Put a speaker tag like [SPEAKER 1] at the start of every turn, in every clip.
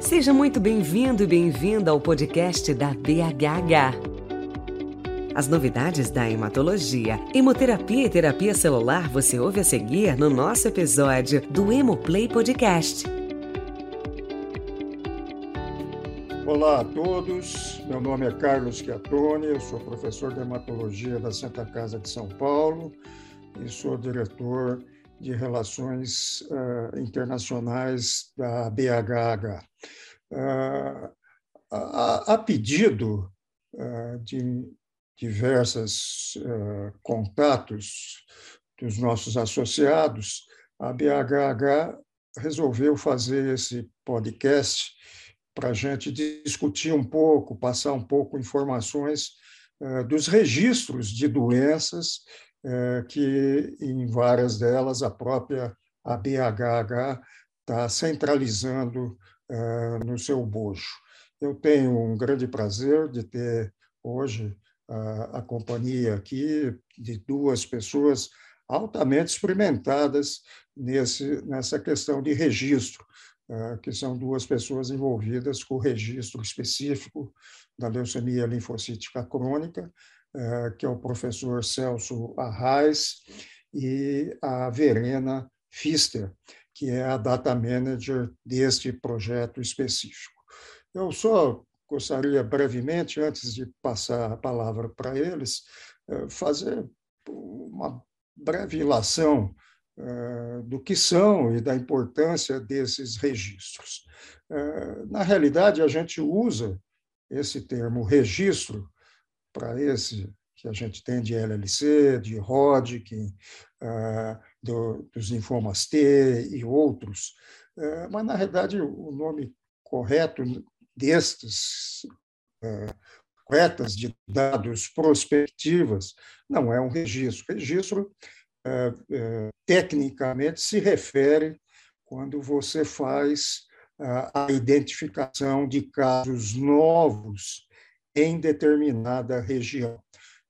[SPEAKER 1] Seja muito bem-vindo e bem-vinda ao podcast da BHH. As novidades da hematologia, hemoterapia e terapia celular você ouve a seguir no nosso episódio do Hemoplay Podcast.
[SPEAKER 2] Olá a todos, meu nome é Carlos Chiattoni, eu sou professor de hematologia da Santa Casa de São Paulo e sou diretor de Relações uh, Internacionais da BHH. Uh, a, a, pedido uh, de diversos contatos dos nossos associados, a BHH resolveu fazer esse podcast para a gente discutir um pouco, passar um pouco informações dos registros de doenças que em várias delas a própria ABHH está centralizando é, no seu bojo. Eu tenho um grande prazer de ter hoje a, a companhia aqui de duas pessoas altamente experimentadas nesse, nessa questão de registro, é, que são duas pessoas envolvidas com o registro específico da leucemia linfocítica crônica que é o professor Celso Arraes, e a Verena Fister, que é a data manager deste projeto específico. Eu só gostaria brevemente, antes de passar a palavra para eles, eh, fazer uma breve ilação eh, do que são e da importância desses registros. Na realidade, a gente usa esse termo registro para esse que a gente tem de LLC, de Hodgkin, uh, do, dos linfomas T e outros, uh, mas, na realidade, o nome correto destes uh, coletas de dados prospectivas não é um registro. Registro, tecnicamente, se refere quando você faz a identificação de casos novos em determinada região,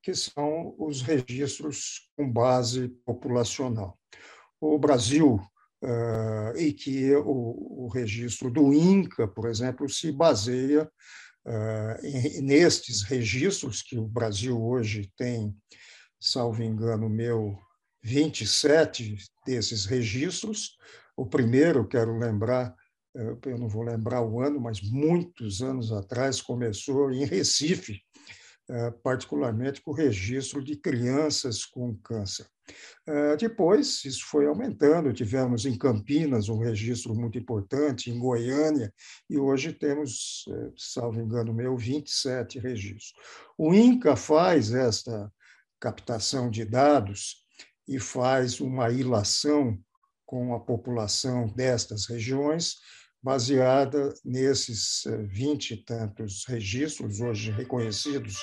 [SPEAKER 2] que são os registros com base populacional. O Brasil, uh, e que o, o, registro do INCA, por exemplo, se baseia uh, em, nestes registros, que o Brasil hoje tem, salvo engano meu, 27 desses registros. O primeiro, quero lembrar, eu não vou lembrar o ano, mas muitos anos atrás começou em Recife, eh, particularmente com o registro de crianças com câncer. Eh, depois, isso foi aumentando, tivemos em Campinas um registro muito importante, em Goiânia, e hoje temos, eh, salvo engano meu, 27 registros. O INCA faz esta captação de dados e faz uma ilação com a população destas regiões, baseada nesses eh, vinte e tantos registros, hoje reconhecidos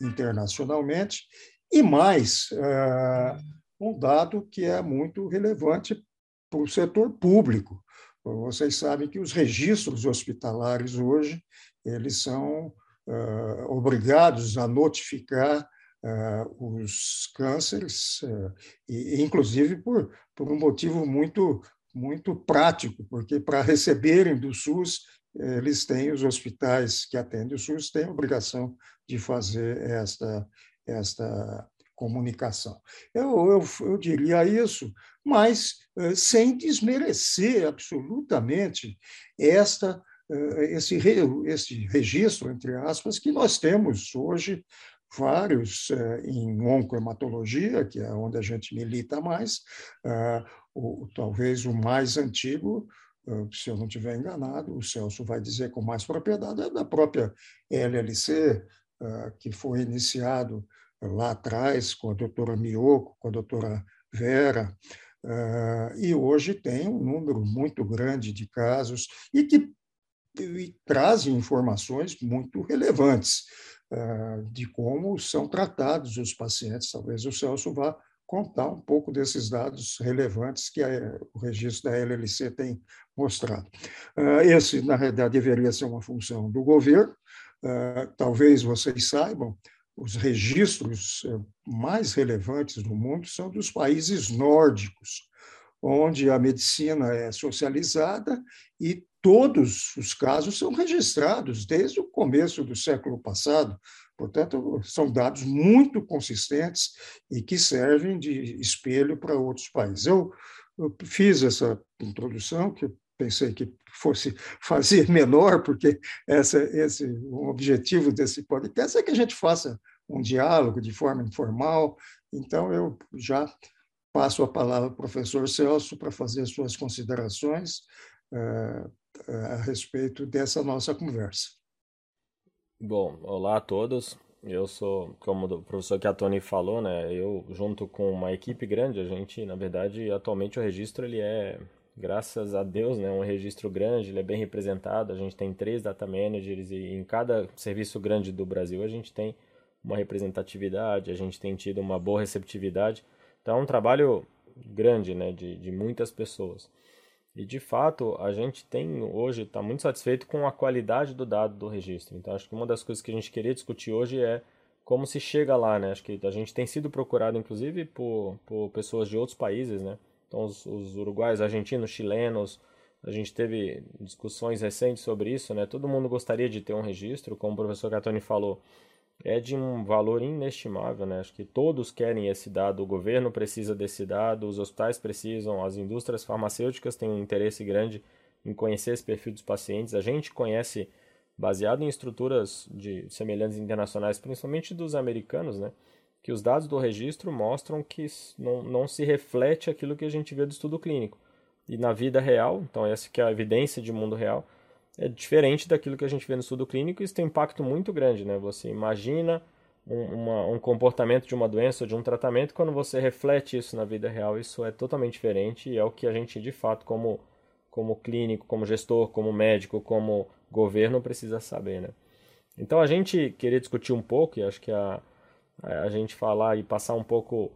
[SPEAKER 2] internacionalmente, e mais uh, um dado que é muito relevante para o setor público. Vocês sabem que os registros hospitalares hoje eles são uh, obrigados a notificar uh, os cânceres, e, inclusive por, por um motivo muito muito prático, porque para receberem do SUS, eles têm, os hospitais que atendem o SUS têm a obrigação de fazer esta, esta comunicação. Eu, eu, eu diria isso, mas eh, sem desmerecer absolutamente esta, esse, esse registro, entre aspas, que nós temos hoje vários eh, em oncohematologia, que é onde a gente milita mais, ah, o, talvez o mais antigo, ah, se eu não estiver enganado, o Celso vai dizer com mais propriedade, é da própria LLC, que foi iniciado lá atrás com a doutora Mioco, com a doutora Vera, e hoje tem um número muito grande de casos e que e trazem informações muito relevantes. Eh, de como são tratados os pacientes. Talvez o Celso vá contar um pouco desses dados relevantes que o registro da LLC tem mostrado. Eh, esse, na realidade, deveria ser uma função do governo. Eh, talvez vocês saibam, os registros mais relevantes do mundo são dos países nórdicos, onde a medicina é socializada e todos os casos são registrados desde o começo do século passado. Portanto, são dados muito consistentes e que servem de espelho para outros países. Eu, eu fiz essa introdução, que pensei que fosse fazer menor, porque essa, esse, o objetivo desse podcast é que a gente faça um diálogo de forma informal. Então, eu já passo a palavra ao professor Celso para fazer suas considerações uh, a respeito dessa nossa conversa.
[SPEAKER 3] Bom, olá a todos. Eu sou, como o professor Chiatoni falou, né, eu junto com uma equipe grande, a gente, na verdade, atualmente o registro ele é, graças a Deus, né, um registro grande, ele é bem representado, a gente tem três data managers e em cada serviço grande do Brasil a gente tem uma representatividade, a gente tem tido uma boa receptividade. Então é um trabalho grande, né, de, de muitas pessoas. E de fato, a gente tem hoje, está muito satisfeito com a qualidade do dado do registro. Então acho que uma das coisas que a gente queria discutir hoje é como se chega lá, né? Acho que a gente tem sido procurado, inclusive, por, por pessoas de outros países, né? Então os, os uruguaios, argentinos, chilenos, a gente teve discussões recentes sobre isso, né? Todo mundo gostaria de ter um registro, como o professor Catoni falou é de um valor inestimável, né? Acho que todos querem esse dado, o governo precisa desse dado, os hospitais precisam, as indústrias farmacêuticas têm um interesse grande em conhecer esse perfil dos pacientes. A gente conhece, baseado em estruturas de semelhantes internacionais, principalmente dos americanos, né? Que os dados do registro mostram que não, não se reflete aquilo que a gente vê do estudo clínico. E na vida real, então essa que é a evidência de mundo real, é diferente daquilo que a gente vê no estudo clínico, isso tem um impacto muito grande, né? Você imagina um, uma, um comportamento de uma doença ou de um tratamento, quando você reflete isso na vida real, isso é totalmente diferente e é o que a gente, de fato, como, como clínico, como gestor, como médico, como governo, precisa saber, né? Então, a gente queria discutir um pouco, e acho que a, a gente falar e passar um pouco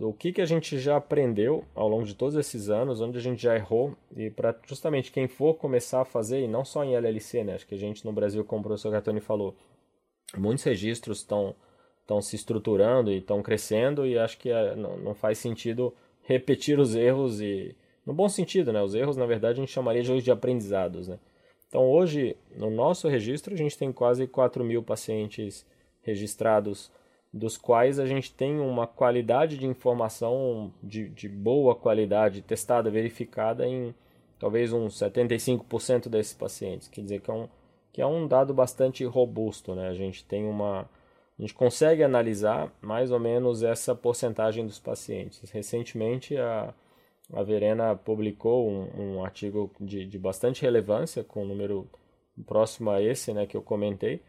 [SPEAKER 3] do que, que a gente já aprendeu ao longo de todos esses anos, onde a gente já errou, e para justamente quem for começar a fazer, e não só em LLC, né? Acho que a gente no Brasil, como o professor Gatoni falou, muitos registros estão estão se estruturando e estão crescendo, e acho que é, não, não faz sentido repetir os erros, e no bom sentido, né? Os erros, na verdade, a gente chamaria de hoje de aprendizados, né? Então, hoje, no nosso registro, a gente tem quase 4 mil pacientes registrados dos quais a gente tem uma qualidade de informação de, de boa qualidade, testada, verificada em talvez uns 75% desses pacientes. Quer dizer que é um, que é um dado bastante robusto. Né? A gente tem uma. A gente consegue analisar mais ou menos essa porcentagem dos pacientes. Recentemente, a, a Verena publicou um, um artigo de, de bastante relevância, com um número próximo a esse né, que eu comentei,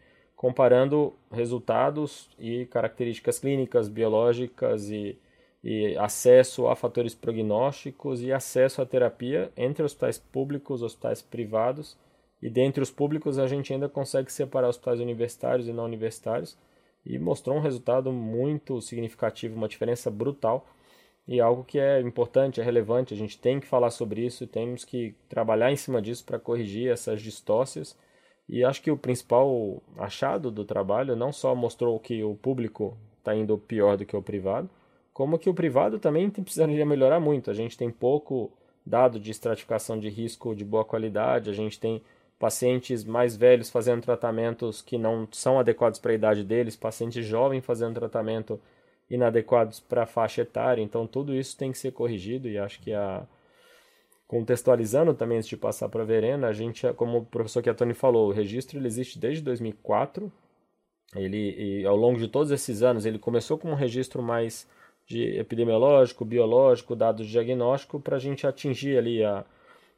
[SPEAKER 3] comparando resultados e características clínicas, biológicas e, e acesso a fatores prognósticos e acesso à terapia entre hospitais públicos, hospitais privados. E dentre os públicos a gente ainda consegue separar hospitais universitários e não universitários. E mostrou um resultado muito significativo, uma diferença brutal. E algo que é importante, é relevante, a gente tem que falar sobre isso, temos que trabalhar em cima disso para corrigir essas distócias e acho que o principal achado do trabalho não só mostrou que o público está indo pior do que o privado, como que o privado também precisaria melhorar muito. A gente tem pouco dado de estratificação de risco de boa qualidade, a gente tem pacientes mais velhos fazendo tratamentos que não são adequados para a idade deles, pacientes jovens fazendo tratamento inadequados para a faixa etária. Então, tudo isso tem que ser corrigido e acho que a Contextualizando também antes de passar para a Verena, a gente, como o professor Chiatoni falou, o registro ele existe desde 2004. Ele, ao longo de todos esses anos, ele começou com um registro mais de epidemiológico, biológico, dados de diagnóstico, para a gente atingir ali a,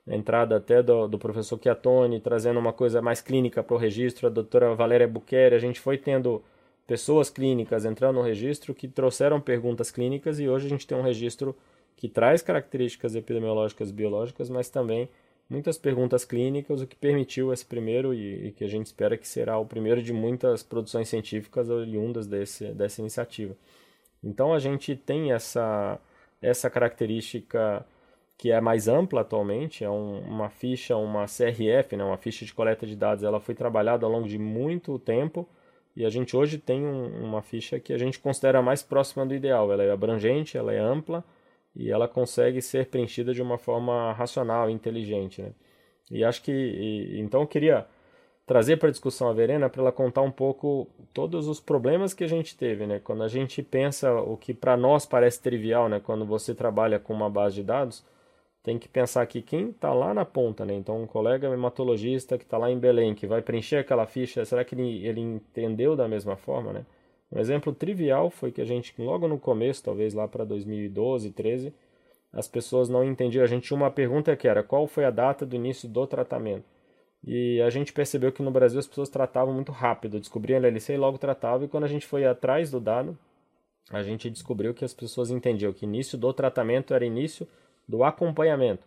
[SPEAKER 3] entrada até do, do professor Chiatoni, trazendo uma coisa mais clínica para o registro, a doutora Valéria Buqueri, a gente foi tendo pessoas clínicas entrando no registro que trouxeram perguntas clínicas e hoje a gente tem um registro que traz características epidemiológicas biológicas, mas também muitas perguntas clínicas, o que permitiu esse primeiro e, e, que a gente espera que será o primeiro de muitas produções científicas oriundas desse, dessa iniciativa. Então a gente tem essa, essa característica que é mais ampla atualmente, é um, uma ficha, uma CRF, né, uma ficha de coleta de dados, ela foi trabalhada ao longo de muito tempo e a gente hoje tem um, uma ficha que a gente considera mais próxima do ideal, ela é abrangente, ela é ampla, e ela consegue ser preenchida de uma forma racional, inteligente, né? E acho que e, então eu queria trazer para a discussão a Verena para ela contar um pouco todos os problemas que a gente teve, né? Quando a gente pensa o que para nós parece trivial, né? Quando você trabalha com uma base de dados, tem que pensar que quem está lá na ponta, né? Então, um colega hematologista que está lá em Belém, que vai preencher aquela ficha, será que ele, ele entendeu da mesma forma, né? Um exemplo trivial foi que a gente, logo no começo, talvez lá para 2012, 13, as pessoas não entendiam. A gente tinha uma pergunta que era qual foi a data do início do tratamento. E a gente percebeu que no Brasil as pessoas tratavam muito rápido, descobriam a LLC e logo tratavam. E quando a gente foi atrás do dado, a gente descobriu que as pessoas entendiam que início do tratamento era início do acompanhamento.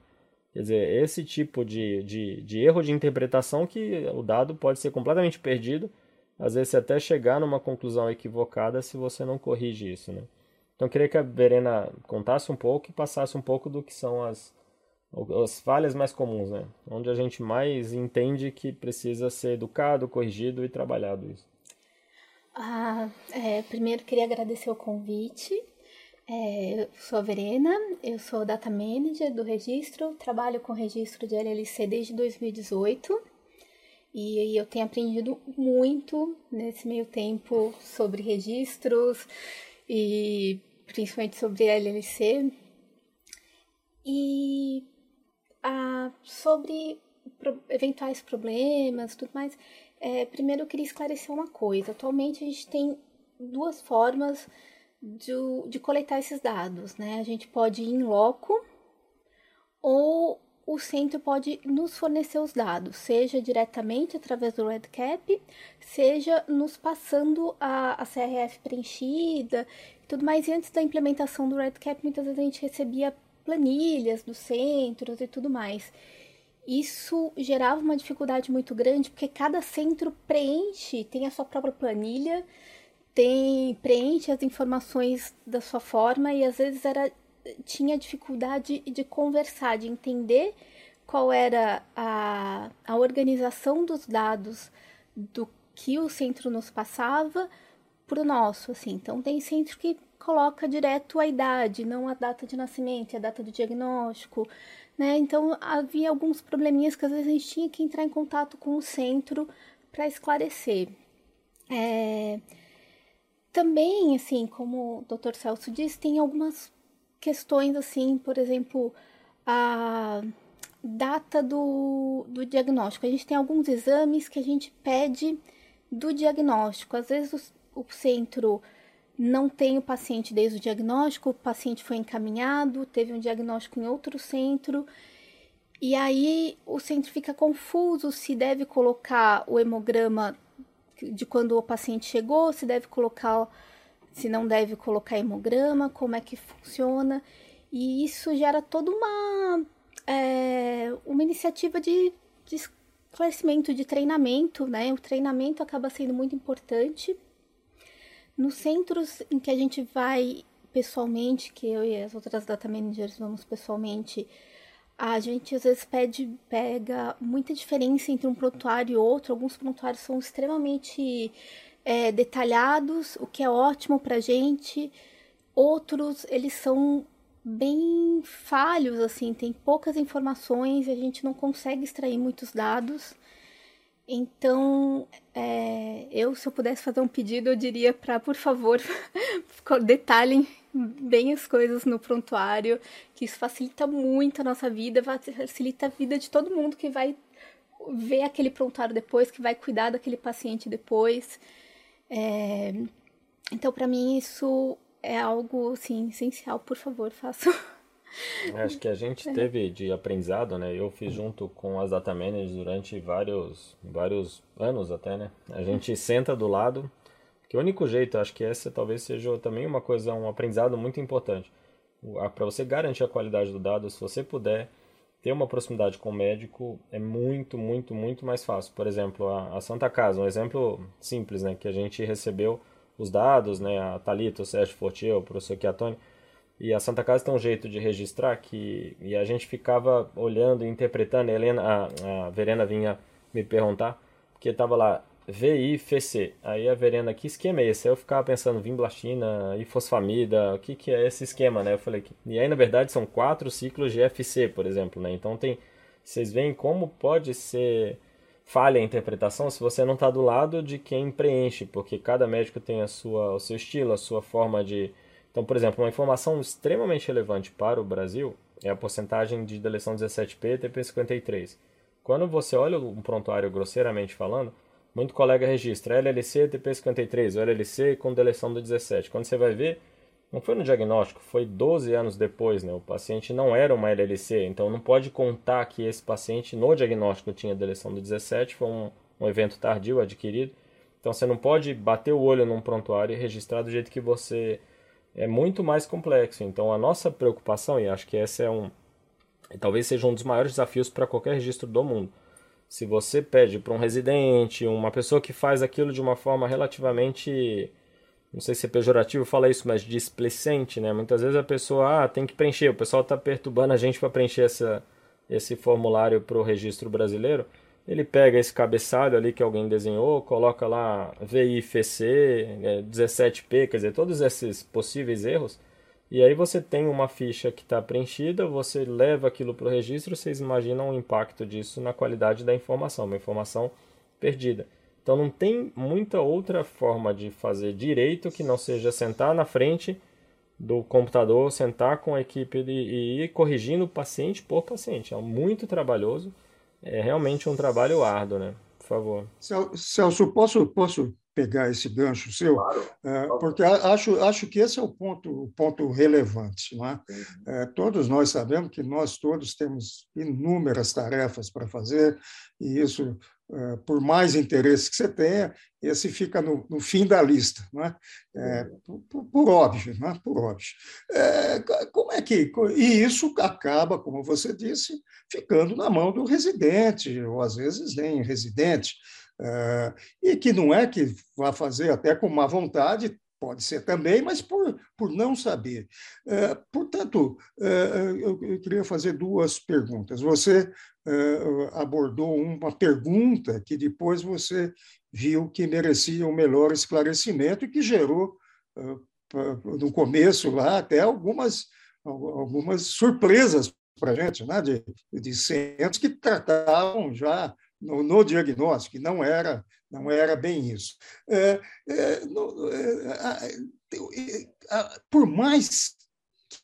[SPEAKER 3] Quer dizer, esse tipo de, de, de erro de interpretação que o dado pode ser completamente perdido às vezes até chegar numa conclusão equivocada se você não corrige isso, né? Então eu queria que a Verena contasse um pouco e passasse um pouco do que são as, as falhas mais comuns, né? Onde a gente mais entende que precisa ser educado, corrigido e trabalhado isso.
[SPEAKER 4] Ah, é, primeiro queria agradecer o convite. É, eu sou a Verena, eu sou Data Manager do registro, trabalho com registro de LLC desde 2018 e eu tenho aprendido muito nesse meio tempo sobre registros e principalmente sobre LLC. E ah, sobre eventuais problemas tudo mais, é, primeiro eu queria esclarecer uma coisa. Atualmente a gente tem duas formas de, de coletar esses dados, né? A gente pode ir em loco ou o centro pode nos fornecer os dados, seja diretamente através do RedCap, seja nos passando a, a CRF preenchida e tudo mais. E antes da implementação do RedCap, muitas vezes a gente recebia planilhas dos centros e tudo mais. Isso gerava uma dificuldade muito grande, porque cada centro preenche, tem a sua própria planilha, tem preenche as informações da sua forma e às vezes era tinha dificuldade de conversar, de entender qual era a, a organização dos dados do que o centro nos passava para o nosso, assim. Então, tem centro que coloca direto a idade, não a data de nascimento, a data do diagnóstico, né? Então, havia alguns probleminhas que às vezes a gente tinha que entrar em contato com o centro para esclarecer. É... Também, assim, como o Dr. Celso disse, tem algumas questões assim, por exemplo, a data do, do diagnóstico. A gente tem alguns exames que a gente pede do diagnóstico. Às vezes o, o centro não tem o paciente desde o diagnóstico, o paciente foi encaminhado, teve um diagnóstico em outro centro. E aí o centro fica confuso se deve colocar o hemograma de quando o paciente chegou, se deve colocar se não deve colocar hemograma, como é que funciona. E isso gera toda uma, é, uma iniciativa de, de esclarecimento, de treinamento, né? O treinamento acaba sendo muito importante. Nos centros em que a gente vai pessoalmente, que eu e as outras data managers vamos pessoalmente, a gente às vezes pede, pega muita diferença entre um prontuário e outro. Alguns prontuários são extremamente é, detalhados, o que é ótimo para gente. Outros, eles são bem falhos, assim, tem poucas informações e a gente não consegue extrair muitos dados. Então, é, eu, se eu pudesse fazer um pedido, eu diria para, por favor, detalhem bem as coisas no prontuário, que isso facilita muito a nossa vida, facilita a vida de todo mundo que vai ver aquele prontuário depois, que vai cuidar daquele paciente depois. É, então, para mim, isso é algo assim, essencial. Por favor, façam.
[SPEAKER 3] É, acho que a gente é. teve de aprendizado, né? Eu fiz junto com as data managers durante vários, vários anos até, né? A gente senta do lado, que o único jeito, acho que essa talvez seja também uma coisa, um aprendizado muito importante. Para você garantir a qualidade do dado, se você puder ter uma proximidade com o médico é muito, muito, muito mais fácil. Por exemplo, a, a Santa Casa, um exemplo simples, né, que a gente recebeu os dados, né, a Thalita, o Sérgio Fortier, o professor Chiatoni, e a Santa Casa tem um jeito de registrar que e a gente ficava olhando e interpretando. A Helena, a, a Verena vinha me perguntar porque estava lá VIFC. Aí a Verena, que esquema é esse? Aí eu ficava pensando, vimblastina, ifosfamida, o que, que é esse esquema, né? Eu falei, e aí na verdade são quatro ciclos de FC, por exemplo, né? Então tem, vocês veem como pode ser falha a interpretação se você não está do lado de quem preenche, porque cada médico tem a sua, o seu estilo, a sua forma de... Então, por exemplo, uma informação extremamente relevante para o Brasil é a porcentagem de deleção 17P e TP53. Quando você olha um prontuário grosseiramente falando, muito colega registra LLC TP53 ou LLC com deleção do 17. Quando você vai ver, não foi no diagnóstico, foi 12 anos depois, né? O paciente não era uma LLC, então não pode contar que esse paciente no diagnóstico tinha deleção do 17, foi um, um evento tardio adquirido. Então você não pode bater o olho num prontuário e registrar do jeito que você é muito mais complexo. Então a nossa preocupação, e acho que esse é um talvez seja um dos maiores desafios para qualquer registro do mundo. Se você pede para um residente, uma pessoa que faz aquilo de uma forma relativamente não sei se é pejorativo falar isso, mas displicente, né? Muitas vezes a pessoa ah, tem que preencher, o pessoal está perturbando a gente para preencher essa, esse formulário para o registro brasileiro. Ele pega esse cabeçalho ali que alguém desenhou, coloca lá VIFC, 17P, é, quer dizer, todos esses possíveis erros, e aí você tem uma ficha que está preenchida, você leva aquilo para o registro, vocês imaginam o impacto disso na qualidade da informação, uma informação perdida. Então não tem muita outra forma de fazer direito que não seja sentar na frente do computador, sentar com a equipe e ir corrigindo paciente por paciente. É muito trabalhoso, é realmente um trabalho árduo, né? Por favor.
[SPEAKER 2] Celso, posso, posso pegar esse gancho seu? Claro. É, porque acho, acho que esse é o ponto, o ponto relevante. Não é? É, todos nós sabemos que nós todos temos inúmeras tarefas para fazer, e isso é, por mais interesse que você tenha, esse fica no, no fim da lista, não é? é por, por, óbvio, não é? por óbvio. É, como é que e isso acaba, como você disse, ficando na mão do residente ou às vezes nem residente, e que não é que vá fazer até com má vontade, pode ser também, mas por, por não saber. É, portanto, é, eu, queria fazer duas perguntas. Você é, abordou uma pergunta que depois você viu que merecia um melhor esclarecimento e que gerou, no começo lá, até algumas, algumas surpresas para a gente, né? de, de centros que tratavam já no, no diagnóstico, não era não era bem isso. É, é, no, é, por mais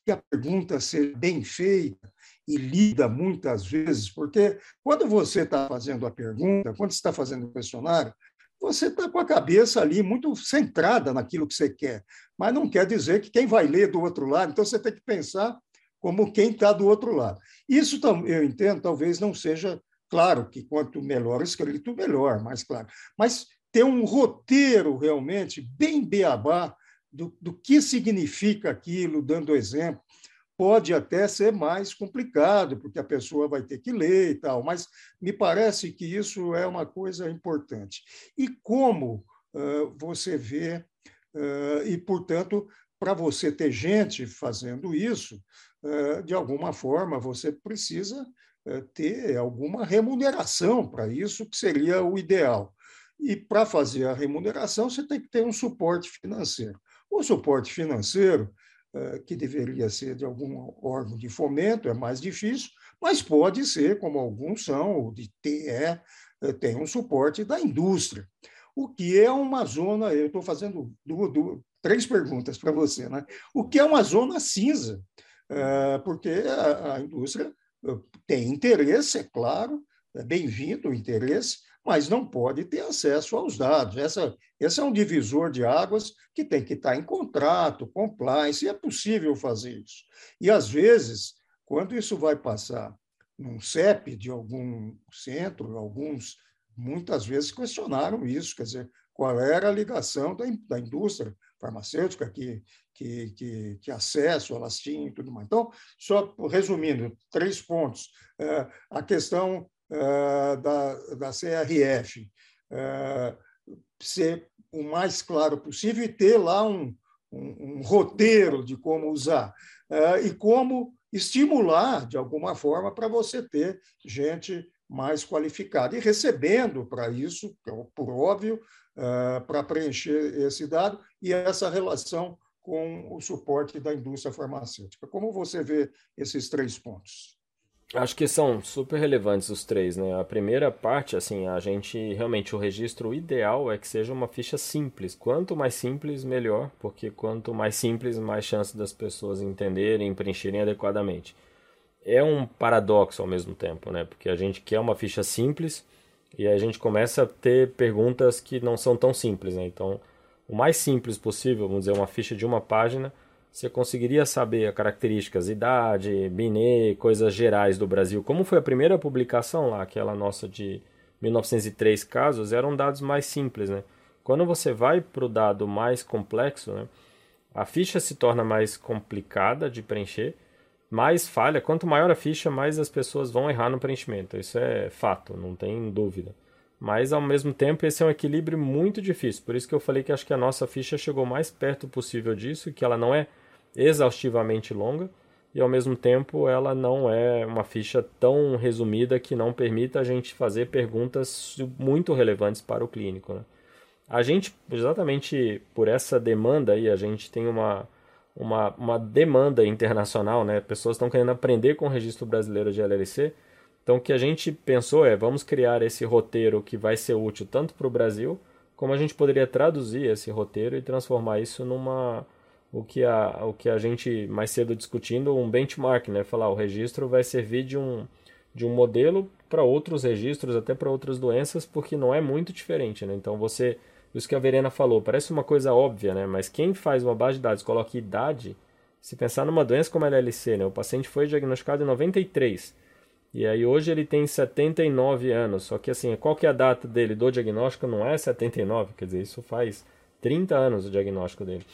[SPEAKER 2] que a pergunta seja bem feita e lida muitas vezes, porque quando você está fazendo a pergunta, quando está fazendo o questionário, você está com a cabeça ali muito centrada naquilo que você quer, mas não quer dizer que quem vai ler do outro lado, então você tem que pensar como quem está do outro lado. Isso eu entendo, talvez não seja Claro que quanto melhor escrito, melhor, mais claro. Mas ter um roteiro realmente bem beabá do, do que significa aquilo, dando exemplo, pode até ser mais complicado, porque a pessoa vai ter que ler e tal, mas me parece que isso é uma coisa importante. E como uh, você vê, uh, e, portanto, para você ter gente fazendo isso, de alguma forma, você precisa ter alguma remuneração para isso, que seria o ideal. E para fazer a remuneração, você tem que ter um suporte financeiro. O suporte financeiro, eh, que deveria ser de algum órgão de fomento, é mais difícil, mas pode ser, como alguns são, o de TE, eh, tem um suporte da indústria. O que é uma zona, eu estou fazendo duas, duas, três perguntas para você, né? O que é uma zona cinza? Porque a, a indústria tem interesse, é claro, é bem-vindo o interesse, mas não pode ter acesso aos dados. Essa, esse é um divisor de águas que tem que estar em contrato, compliance, e é possível fazer isso. E, às vezes, quando isso vai passar num CEP de algum centro, alguns muitas vezes questionaram isso, quer dizer, qual era a ligação da, da indústria farmacêutica, que, que, que, que, acesso elas tinham e tudo mais. Então, só resumindo, três pontos. É, a questão é, da, da CRF é, ser o mais claro possível e ter lá um, um, um roteiro de como usar e como estimular, de alguma forma, para você ter gente mais qualificada. E recebendo para isso, por óbvio, para preencher esse dado, e essa relação com o suporte da indústria farmacêutica. Como você vê esses três pontos?
[SPEAKER 3] Acho que são super relevantes os três, né? A primeira parte, assim, a gente realmente o registro ideal é que seja uma ficha simples. Quanto mais simples, melhor, porque quanto mais simples, mais chance das pessoas entenderem, preencherem adequadamente. É um paradoxo ao mesmo tempo, né? Porque a gente quer uma ficha simples e a gente começa a ter perguntas que não são tão simples, né? Então, o mais simples possível, vamos dizer, uma ficha de uma página, você conseguiria saber as características, idade, BINE, coisas gerais do Brasil. Como foi a primeira publicação lá, aquela nossa de 1903 casos, eram dados mais simples, né? Quando você vai para o dado mais complexo, né, a ficha se torna mais complicada de preencher, mais falha. Quanto maior a ficha, mais as pessoas vão errar no preenchimento. Isso é fato, não tem dúvida. Mas ao mesmo tempo esse é um equilíbrio muito difícil. Por isso que eu falei que acho que a nossa ficha chegou mais perto possível disso, que ela não é exaustivamente longa e ao mesmo tempo ela não é uma ficha tão resumida que não permita a gente fazer perguntas muito relevantes para o clínico. Né? A gente, exatamente por essa demanda aí, a gente tem uma, uma, uma demanda internacional, né? pessoas estão querendo aprender com o registro brasileiro de LLC, então o que a gente pensou é, vamos criar esse roteiro que vai ser útil tanto para o Brasil, como a gente poderia traduzir esse roteiro e transformar isso numa o que a, o que a gente mais cedo discutindo, um benchmark, né? Falar, o registro vai servir de um, de um modelo para outros registros, até para outras doenças, porque não é muito diferente, né? Então você, isso que a Verena falou, parece uma coisa óbvia, né? Mas quem faz uma base de dados, coloca idade, se pensar numa doença como a LLC, né? O paciente foi diagnosticado em 93, e aí hoje ele tem 79 anos, só que assim, qual que é a data dele do diagnóstico? Não é 79, quer dizer, isso faz 30 anos o diagnóstico dele.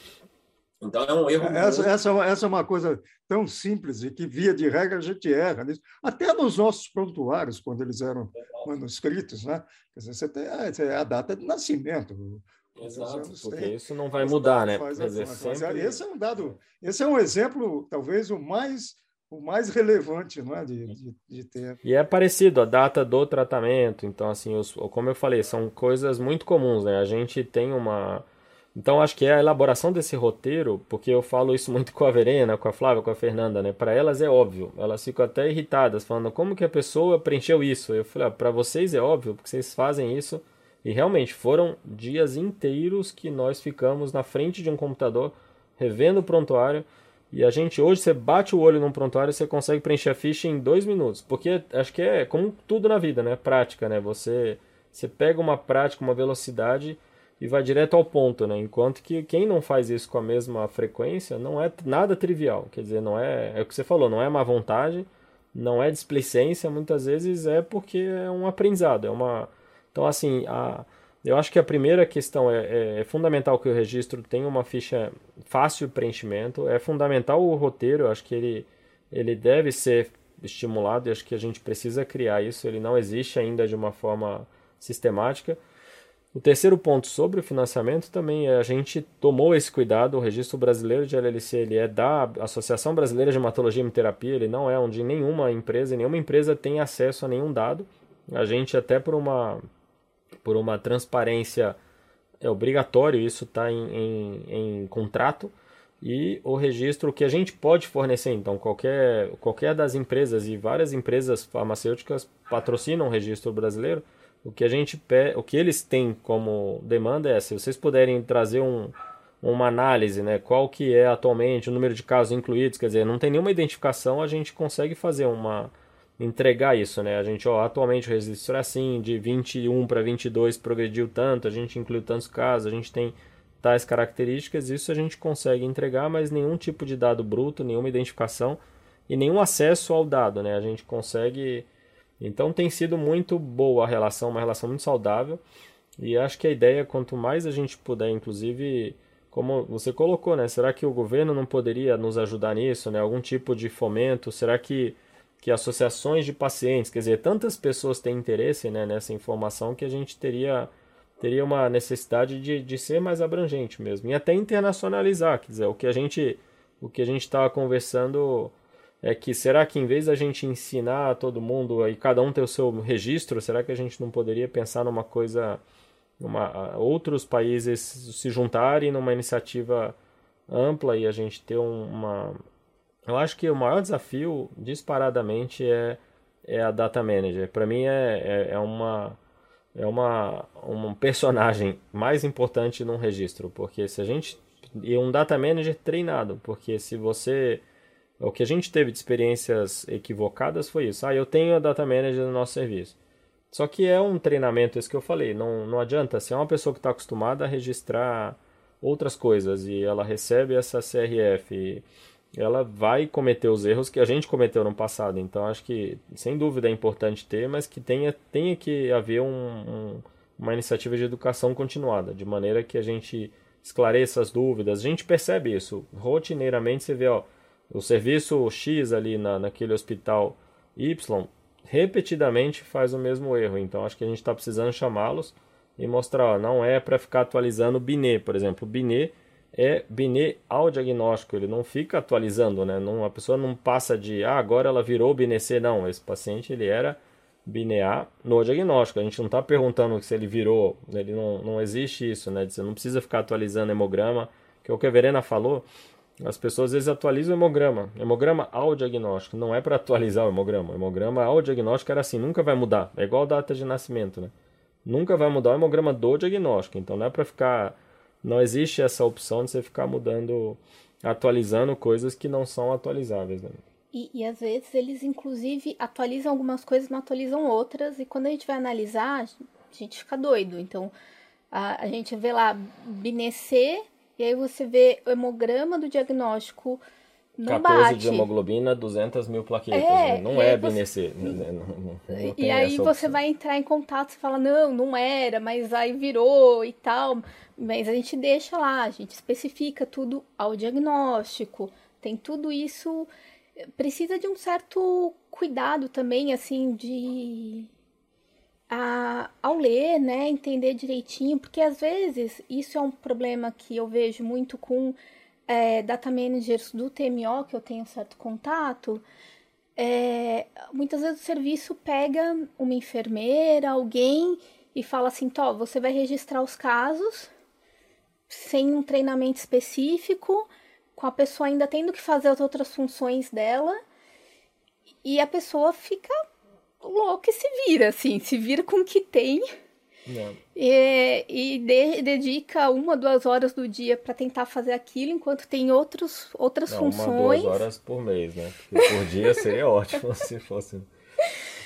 [SPEAKER 2] Então é um erro. Essa, muito... essa, essa é uma coisa tão simples e que, via de regra, a gente erra nisso. Até nos nossos prontuários, quando eles eram manuscritos, né? Quer dizer, você tem a, a data de nascimento.
[SPEAKER 3] Exato, porque tem, isso não vai mudar, né? Quer
[SPEAKER 2] dizer, sempre... Esse é um dado, esse é um exemplo, talvez o mais o mais relevante não é, de, de, de, ter.
[SPEAKER 3] E é parecido a data do tratamento, então assim, os, como eu falei, são coisas muito comuns, né? A gente tem uma então acho que é a elaboração desse roteiro, porque eu falo isso muito com a Verena, com a Flávia, com a Fernanda, né? Para elas é óbvio. Elas ficam até irritadas, falando como que a pessoa preencheu isso. Eu falei, ah, para vocês é óbvio, porque vocês fazem isso. E realmente foram dias inteiros que nós ficamos na frente de um computador revendo o prontuário. E a gente hoje você bate o olho num prontuário e você consegue preencher a ficha em dois minutos, porque acho que é como tudo na vida, né? Prática, né? Você você pega uma prática, uma velocidade e vai direto ao ponto, né? Enquanto que quem não faz isso com a mesma frequência não é nada trivial. Quer dizer, não é, é o que você falou, não é má vontade, não é displicência, muitas vezes é porque é um aprendizado, é uma Então assim, a eu acho que a primeira questão é, é, é fundamental que o registro tenha uma ficha fácil de preenchimento, é fundamental o roteiro, eu acho que ele, ele deve ser estimulado e acho que a gente precisa criar isso, ele não existe ainda de uma forma sistemática. O terceiro ponto sobre o financiamento também é a gente tomou esse cuidado, o registro brasileiro de LLC ele é da Associação Brasileira de Hematologia e Hemoterapia, ele não é onde nenhuma empresa, nenhuma empresa tem acesso a nenhum dado. A gente até por uma por uma transparência é obrigatório, isso está em, em, em contrato e o registro que a gente pode fornecer. Então, qualquer, qualquer das empresas e várias empresas farmacêuticas patrocinam o registro brasileiro. O que a gente o que eles têm como demanda é se vocês puderem trazer um, uma análise, né, qual que é atualmente o número de casos incluídos, quer dizer, não tem nenhuma identificação, a gente consegue fazer uma entregar isso, né? A gente, ó, atualmente o registro é assim, de 21 para 22 progrediu tanto, a gente incluiu tantos casos, a gente tem tais características, isso a gente consegue entregar, mas nenhum tipo de dado bruto, nenhuma identificação e nenhum acesso ao dado, né? A gente consegue então tem sido muito boa a relação, uma relação muito saudável. E acho que a ideia, quanto mais a gente puder, inclusive, como você colocou, né? Será que o governo não poderia nos ajudar nisso, né? Algum tipo de fomento? Será que, que associações de pacientes, quer dizer, tantas pessoas têm interesse né, nessa informação que a gente teria, teria uma necessidade de, de ser mais abrangente mesmo. E até internacionalizar, quer dizer, o que a gente o que a gente estava conversando é que será que em vez da gente ensinar a todo mundo e cada um ter o seu registro, será que a gente não poderia pensar numa coisa, outros países se juntarem numa iniciativa ampla e a gente ter uma. Eu acho que o maior desafio, disparadamente, é, é a data manager. Para mim é, é, é, uma é uma um personagem mais importante num registro, porque se a gente e um data manager treinado, porque se você o que a gente teve de experiências equivocadas foi isso. Ah, eu tenho a data manager no nosso serviço. Só que é um treinamento, isso que eu falei. Não, não adianta. Se é uma pessoa que está acostumada a registrar outras coisas e ela recebe essa CRF, ela vai cometer os erros que a gente cometeu no passado. Então, acho que, sem dúvida, é importante ter, mas que tenha, tenha que haver um, um, uma iniciativa de educação continuada, de maneira que a gente esclareça as dúvidas. A gente percebe isso. Rotineiramente, você vê, ó o serviço X ali na, naquele hospital Y repetidamente faz o mesmo erro. Então acho que a gente está precisando chamá-los e mostrar, ó, não é para ficar atualizando o BINE, por exemplo. O BINE é BINE ao diagnóstico, ele não fica atualizando, né? Não, a pessoa não passa de, ah, agora ela virou BINE-C, não. Esse paciente ele era BINE-A no diagnóstico. A gente não está perguntando se ele virou, ele não, não existe isso, né? Você não precisa ficar atualizando hemograma, que é o que a Verena falou. As pessoas às vezes atualizam o hemograma. Hemograma ao diagnóstico. Não é para atualizar o hemograma. O hemograma ao diagnóstico era assim, nunca vai mudar. É igual a data de nascimento, né? Nunca vai mudar o hemograma do diagnóstico. Então não é para ficar. Não existe essa opção de você ficar mudando, atualizando coisas que não são atualizáveis, né?
[SPEAKER 4] E, e, às vezes eles, inclusive, atualizam algumas coisas, não atualizam outras, e quando a gente vai analisar, a gente fica doido. Então, a, a gente vê lá BNC e aí você vê o hemograma do diagnóstico não 14 bate.
[SPEAKER 3] de hemoglobina, 200 mil plaquetas. É, né? Não é BNC. Você... Né? Não, não,
[SPEAKER 4] não e aí você vai entrar em contato e fala, não, não era, mas aí virou e tal. Mas a gente deixa lá, a gente especifica tudo ao diagnóstico. Tem tudo isso. Precisa de um certo cuidado também, assim, de a, ao ler, né, entender direitinho, porque às vezes isso é um problema que eu vejo muito com é, data managers do TMO, que eu tenho certo contato. É, muitas vezes o serviço pega uma enfermeira, alguém, e fala assim: Tó, você vai registrar os casos sem um treinamento específico, com a pessoa ainda tendo que fazer as outras funções dela, e a pessoa fica louco e se vira, assim, se vira com o que tem. E, e de, dedica uma, duas horas do dia para tentar fazer aquilo, enquanto tem outros, outras Não, funções.
[SPEAKER 3] Uma, duas horas por mês, né? Porque por dia seria ótimo se fosse.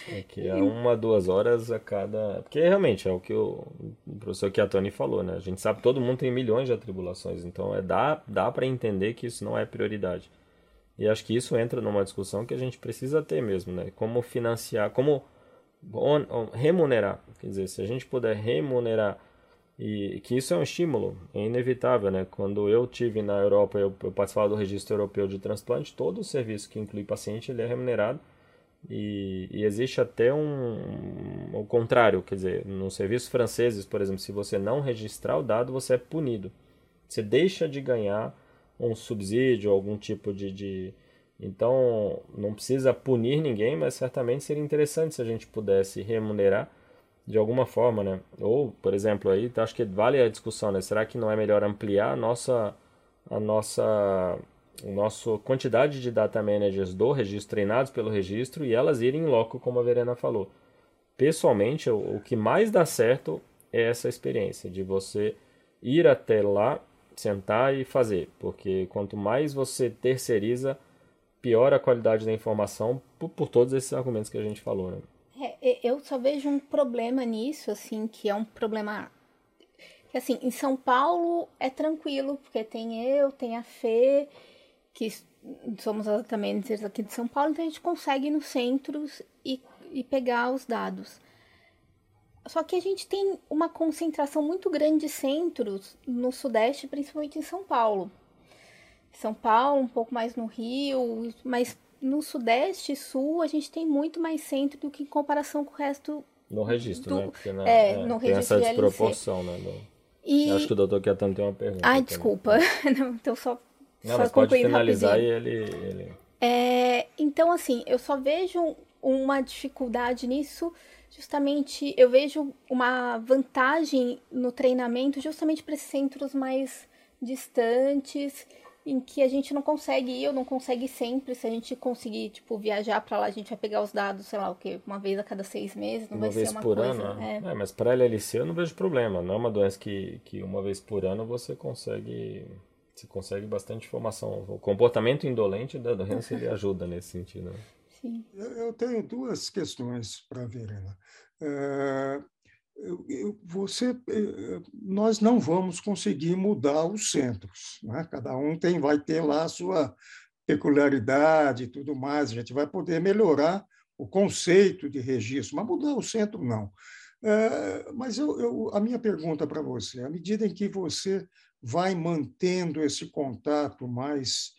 [SPEAKER 3] É que é uma, duas horas a cada. Porque realmente é o que o, professor Chiatoni falou, né? A gente sabe que todo mundo tem milhões de atribulações, então é, dá, dá para entender que isso não é prioridade. E acho que isso entra numa discussão que a gente precisa ter mesmo, né? Como financiar, como remunerar. Quer dizer, se a gente puder remunerar e que isso é um estímulo, é inevitável, né? Quando eu tive na Europa, eu, eu participava do registro europeu de transplante, todo o serviço que inclui paciente ele é remunerado e, e existe até um, um, o contrário, quer dizer, nos serviços franceses, por exemplo, se você não registrar o dado, você é punido. Você deixa de ganhar um subsídio, algum tipo de, de, Então, não precisa punir ninguém, mas certamente seria interessante se a gente pudesse remunerar de alguma forma, né? Ou, por exemplo, aí acho que vale a discussão, né? Será que não é melhor ampliar a nossa a nossa nossa quantidade de data managers do registro treinados pelo registro e elas irem em loco, como a Verena falou. Pessoalmente, o, o que mais dá certo é essa experiência de você ir até lá sentar e fazer, porque quanto mais você terceiriza, pior a qualidade da informação por, por todos esses argumentos que a gente falou, né?
[SPEAKER 4] É, eu só vejo um problema nisso, assim, que é um problema assim, em São Paulo é tranquilo, porque tem eu, tem a Fê, que somos exatamente aqui de São Paulo, então a gente consegue ir nos centros e, e pegar os dados. Só que a gente tem uma concentração muito grande de centros no Sudeste, principalmente em São Paulo. São Paulo, um pouco mais no Rio, mas no Sudeste e Sul a gente tem muito mais centro do que em comparação com o resto.
[SPEAKER 3] No registro,
[SPEAKER 4] do...
[SPEAKER 3] né? Porque
[SPEAKER 4] na, é, é, no
[SPEAKER 3] tem
[SPEAKER 4] registro
[SPEAKER 3] essa desproporção, né? No... E... Acho que o doutor Kiatan tem uma pergunta.
[SPEAKER 4] Ai, desculpa. Não, então só.
[SPEAKER 3] Não, só mas pode finalizar e ele, ele.
[SPEAKER 4] É, então, assim, eu só vejo uma dificuldade nisso, justamente eu vejo uma vantagem no treinamento, justamente para esses centros mais distantes em que a gente não consegue ir, ou não consegue sempre. Se a gente conseguir, tipo, viajar para lá, a gente vai pegar os dados, sei lá, o quê, uma vez a cada seis meses, não
[SPEAKER 3] uma
[SPEAKER 4] vai
[SPEAKER 3] vez
[SPEAKER 4] ser uma
[SPEAKER 3] por
[SPEAKER 4] coisa.
[SPEAKER 3] ano,
[SPEAKER 4] é.
[SPEAKER 3] é, mas para LLC eu não vejo problema. Não é uma doença que, que uma vez por ano você consegue você consegue bastante informação. O comportamento indolente da doença ele ajuda nesse sentido. né?
[SPEAKER 4] Sim.
[SPEAKER 2] Eu tenho duas questões para a Verena. É, você, eh, nós não vamos conseguir mudar os centros. Né? Cada um tem, vai ter lá a sua peculiaridade e tudo mais. A gente vai poder melhorar o conceito de registro, mas mudar o centro, não. Eh, Mas eu, eu- a minha pergunta para você, à medida em que você vai mantendo esse contato mais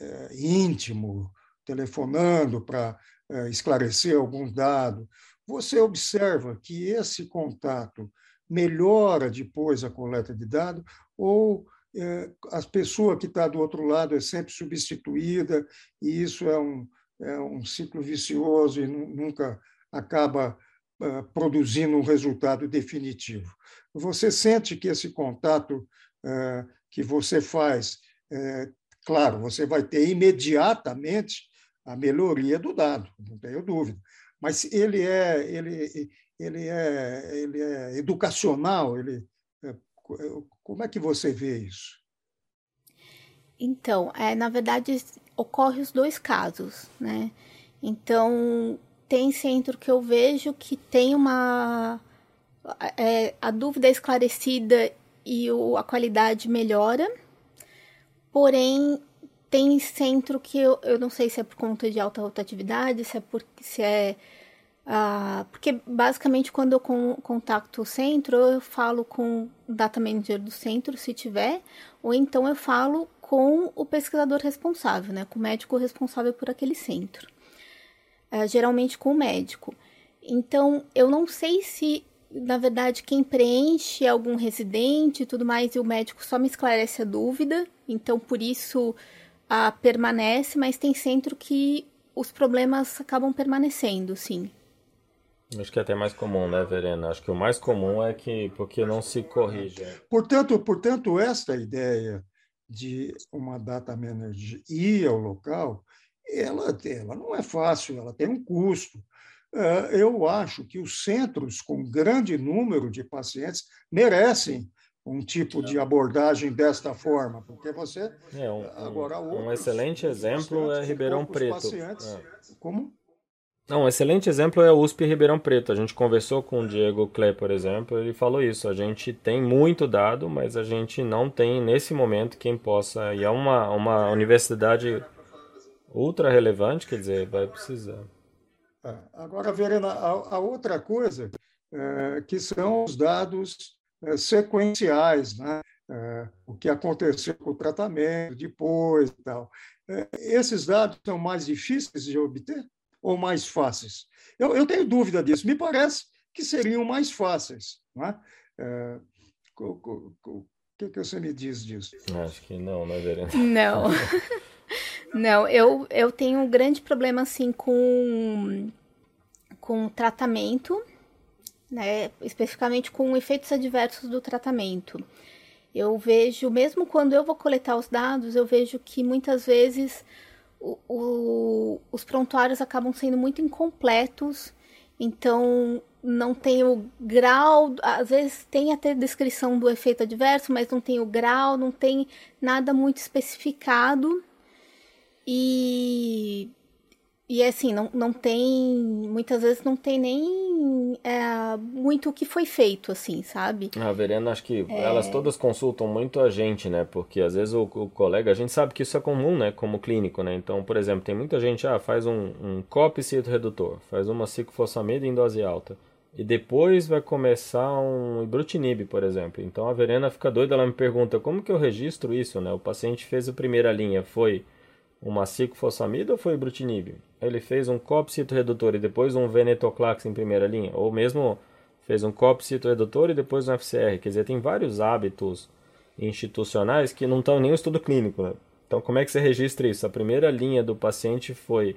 [SPEAKER 2] eh, íntimo, telefonando para eh, esclarecer alguns dados, você observa que esse contato melhora depois a coleta de dados ou eh, a pessoa que está do outro lado é sempre substituída e isso é um, é um ciclo vicioso e nu- nunca acaba produzindo um resultado definitivo. Você sente que esse contato que você faz, claro, você vai ter imediatamente a melhoria do dado, não tenho dúvida mas ele é ele ele é ele é educacional ele é, como é que você vê isso
[SPEAKER 4] Então, é, na verdade, ocorre os dois casos, né? Então, tem centro que eu vejo que tem uma. é, a dúvida é esclarecida e o, a qualidade melhora, porém, tem centro que eu, eu não sei se é por conta de alta rotatividade, se é por, se é ah, porque basicamente quando eu con contacto o centro, eu falo com o data manager do centro, se tiver, ou então eu falo com o pesquisador responsável, né, com o médico responsável por aquele centro. Ah, geralmente com o médico. Então, eu não sei se, na verdade, quem preenche é algum residente e tudo mais, e o médico só me esclarece a dúvida, então por isso ah, permanece, mas tem centro que os problemas acabam permanecendo, sim.
[SPEAKER 3] Acho que é até mais comum, né, Verena? Acho que o mais comum é que porque não se corrige.
[SPEAKER 2] portanto portanto esta ideia de uma data manager ir ao local ela ela não é fácil ela tem um custo eu acho que os centros com grande número de pacientes merecem um tipo de abordagem desta forma, porque você
[SPEAKER 3] É, um,
[SPEAKER 2] Agora,
[SPEAKER 3] um, excelente exemplo é Ribeirão Preto. É.
[SPEAKER 2] como
[SPEAKER 3] Não, um excelente exemplo é a USP Ribeirão Preto. A gente conversou com o Diego Klee, por exemplo, ele falou isso. A gente tem muito dado, mas a gente não tem nesse momento quem possa. E é uma, uma universidade ultra relevante, quer dizer, vai precisar.
[SPEAKER 2] É, Agora, Verena, a, a outra coisa é, que são os dados é, sequenciais, né? É, o que aconteceu com o tratamento, depois e tal. É, esses dados são mais difíceis de obter ou mais fáceis? Eu, eu tenho dúvida disso. Me parece que seriam mais fáceis. É? É, co- o que, que você me diz disso?
[SPEAKER 3] Acho que não, né, Verena?
[SPEAKER 4] Não. Não, eu, eu tenho um grande problema assim com com tratamento, né? Especificamente com efeitos adversos do tratamento. Eu vejo, mesmo quando eu vou coletar os dados, eu vejo que muitas vezes o- o- os prontuários acabam sendo muito incompletos, então não tem o grau, às vezes tem até descrição do efeito adverso, mas não tem o grau, não tem nada muito especificado. E, e assim, não, não tem, muitas vezes não tem nem é, muito o que foi feito, assim, sabe?
[SPEAKER 3] A Verena, acho que
[SPEAKER 4] É.
[SPEAKER 3] elas todas consultam muito a gente, né? Porque às vezes o, o colega, a gente sabe que isso é comum, né? Como clínico, né? Então, por exemplo, tem muita gente, ah, faz um, um COP redutor, faz uma ciclofosfamida em dose alta. E depois vai começar um ibrutinib, por exemplo. Então a Verena fica doida, ela me pergunta, como que eu registro isso, né? O paciente fez a primeira linha, foi uma ciclofosfamida ou foi ibrutinib? Ele fez um COP redutor e depois um venetoclax em primeira linha, ou mesmo fez um COP redutor e depois um FCR. Quer dizer, tem vários hábitos institucionais que não estão nem no estudo clínico, né? Então, como é que você registra isso? A primeira linha do paciente foi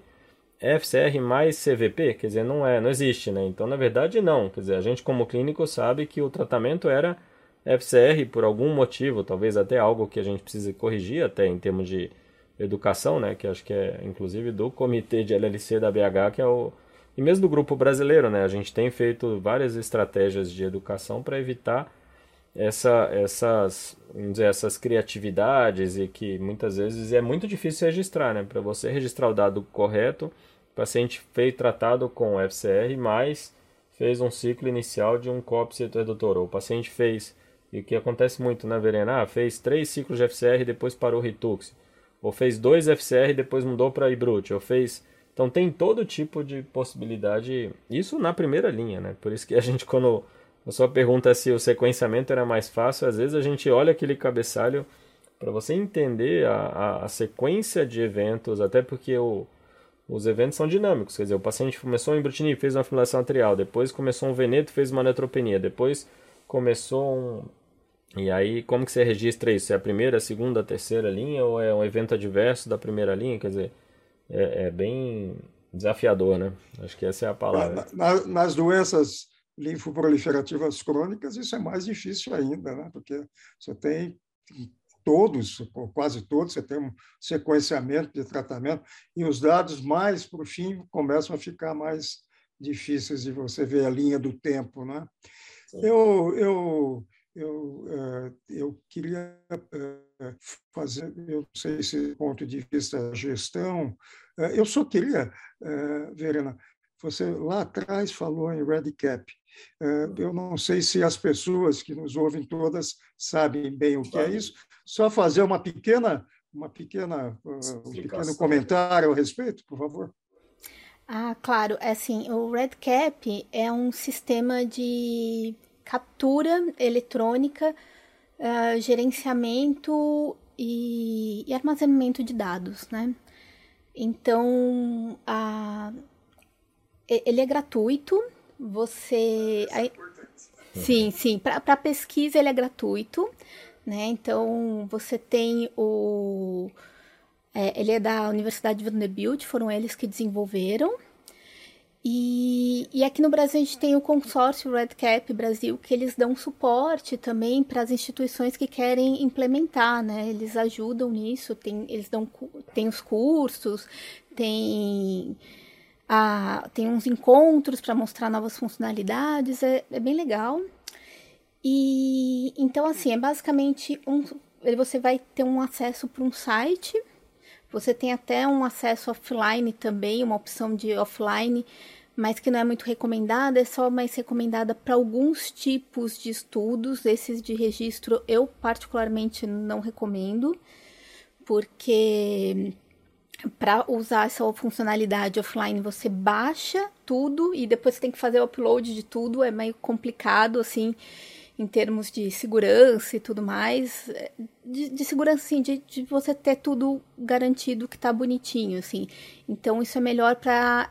[SPEAKER 3] FCR mais CVP? Quer dizer, não é, não existe, né? Então, na verdade, não. Quer dizer, a gente como clínico sabe que o tratamento era FCR por algum motivo, talvez até algo que a gente precise corrigir até em termos de educação, né? Que acho que é, inclusive, do comitê de LLC da BH, que é o... E mesmo do grupo brasileiro, né? A gente tem feito várias estratégias de educação para evitar essa, essas, vamos dizer, essas criatividades e que muitas vezes é muito difícil registrar, né? Para você registrar o dado correto, o paciente foi tratado com FCR, mas fez um ciclo inicial de um COP redutor. O paciente fez, e o que acontece muito, né, Verena? Ah, fez três ciclos de FCR e depois parou Ritux. Ou fez dois FCR e depois mudou para Ibrut. Ou fez... Então tem todo tipo de possibilidade, isso na primeira linha, né? Por isso que a gente quando a sua pergunta é se o sequenciamento era mais fácil, às vezes a gente olha aquele cabeçalho para você entender a, a, a, sequência de eventos, até porque o, os eventos são dinâmicos, quer dizer, o paciente começou em Brutini, fez uma fibrilação atrial, depois começou um veneto, fez uma neutropenia, depois começou um... E aí, como que você registra isso? É a primeira, a segunda, a terceira linha ou é um evento adverso da primeira linha? Quer dizer, é, é bem desafiador, né? Acho que essa é a palavra.
[SPEAKER 2] Na, nas doenças linfoproliferativas crônicas, isso é mais difícil ainda, né? porque você tem todos, quase todos, você tem um sequenciamento de tratamento, e os dados mais para o fim começam a ficar mais difíceis de você ver a linha do tempo. Né? Eu, eu, eu, eh, eu queria eh, fazer, eu não sei se do ponto de vista da gestão, eh, eu só queria, Verena, você lá atrás falou em Red Cap. Eu não sei se as pessoas que nos ouvem todas sabem bem o que é isso. Só fazer uma pequena, uma pequena, um pequeno comentário a respeito, por favor.
[SPEAKER 4] Ah, claro. É assim, o RedCap é um sistema de captura eletrônica, uh, gerenciamento e, e, armazenamento de dados, né? Então, a, ele é gratuito, você. É importante. Sim, sim. Para pesquisa ele é gratuito, né? Então você tem o. É, ele é da Universidade de Vanderbilt, foram eles que desenvolveram. E, e aqui no Brasil a gente tem o consórcio RedCap Brasil, que eles dão suporte também para as instituições que querem implementar, né? Eles ajudam nisso, tem, eles dão tem os cursos, tem a, tem uns encontros para mostrar novas funcionalidades, é, é, bem legal. E então assim, é basicamente um você vai ter um acesso para um site. Você tem até um acesso offline também, uma opção de offline, mas que não é muito recomendada, é só mais recomendada para alguns tipos de estudos. Esses de registro eu particularmente não recomendo, porque para usar essa funcionalidade offline, você baixa tudo e depois você tem que fazer o upload de tudo. É meio complicado, assim, em termos de segurança e tudo mais. De, de segurança, assim, de, de, você ter tudo garantido que tá bonitinho, assim. Então, isso é melhor para